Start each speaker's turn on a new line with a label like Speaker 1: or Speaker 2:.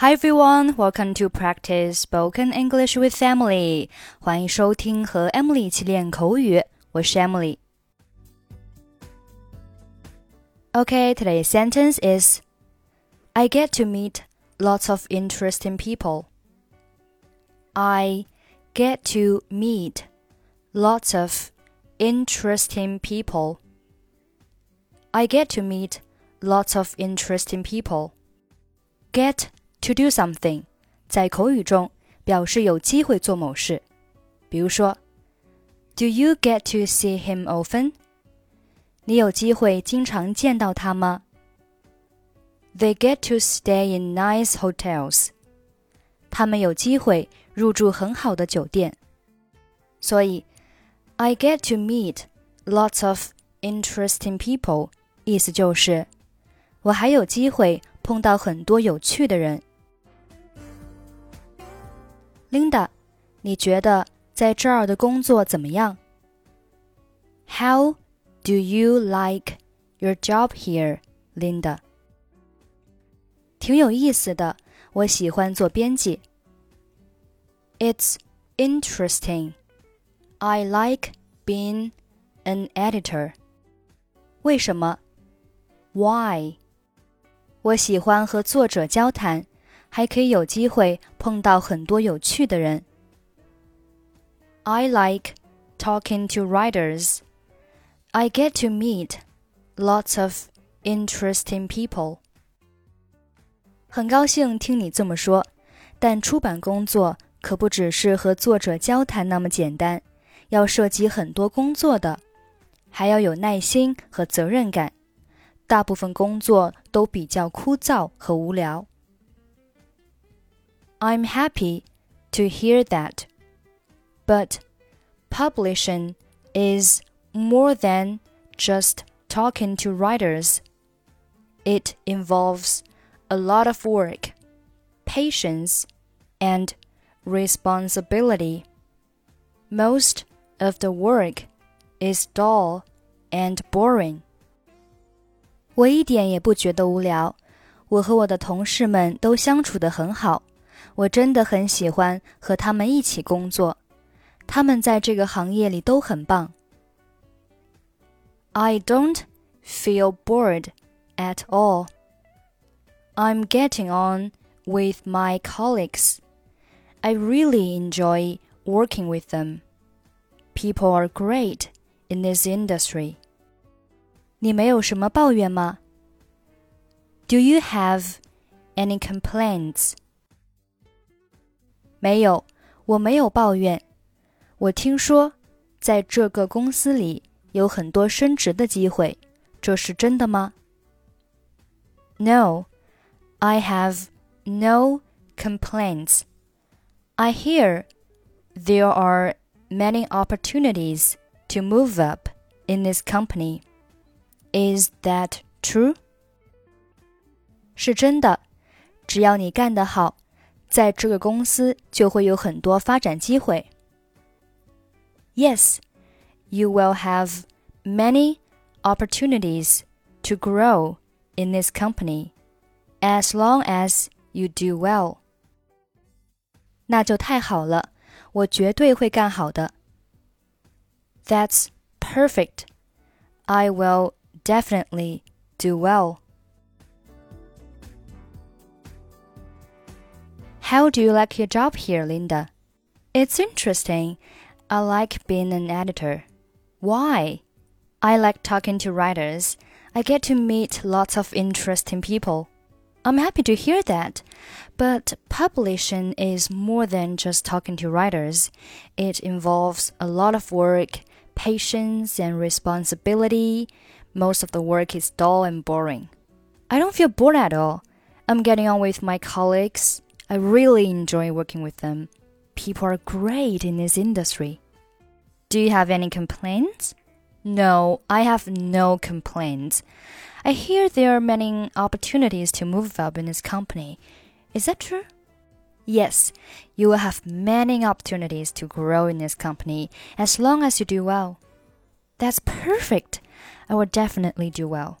Speaker 1: Hi everyone, welcome to practice spoken English with Emily. 欢迎收听和 Emily 一起练口语，我是 today's sentence is I get to meet lots of interesting people. I get to meet lots of interesting people. I get to meet lots of interesting people. Get to do something，在口语中表示有机会做某事。比如说，Do you get to see him often？你有机会经常见到他吗？They get to stay in nice hotels。他们有机会入住很好的酒店。所以，I get to meet lots of interesting people，意思就是我还有机会碰到很多有趣的人。 Linda，你觉得在这儿的工作怎么样？How do you like your job here, Linda？挺有意思的，我喜欢做编辑。It's interesting. I like being an editor. 为什么？Why？我喜欢和作者交谈。 还可以有机会碰到很多有趣的人。I like talking to writers. I get to meet lots of interesting people. 很高兴听你这么说，但出版工作可不只是和作者交谈那么简单，要涉及很多工作的，还要有耐心和责任感。大部分工作都比较枯燥和无聊。I'm happy to hear that. But publishing is more than just talking to writers. It involves a lot of work, patience, and responsibility. Most of the work is dull and boring. 我一点也不觉得无聊，我和我的同事们都相处得很好。 我真的很喜欢和他们一起工作，他们在这个行业里都很棒。I don't feel bored at all. I'm getting on with my colleagues. I really enjoy working with them. People are great in this industry. 你没有什么抱怨吗？Do you have any complaints? 没有，我没有抱怨。我听说，在这个公司里有很多升职的机会，这是真的吗？No, I have no complaints. I hear there are many opportunities to move up in this company. Is that true? 是真的，只要你干得好。 在这个公司就会有很多发展机会。Yes, you will have many opportunities to grow in this company as long as you do well. 那就太好了，我绝对会干好的。That's perfect. I will definitely do well. How do you like your job here, Linda? It's interesting. I like being an editor. Why? I like talking to writers. I get to meet lots of interesting people. I'm happy to hear that. But publishing is more than just talking to writers. It involves a lot of work, patience, and responsibility. Most of the work is dull and boring. I don't feel bored at all. I'm getting on with my colleagues. I really enjoy working with them. People are great in this industry. Do you have any complaints? No, I have no complaints. I hear there are many opportunities to move up in this company. Is that true? Yes, you will have many opportunities to grow in this company as long as you do well. That's perfect. I will definitely do well.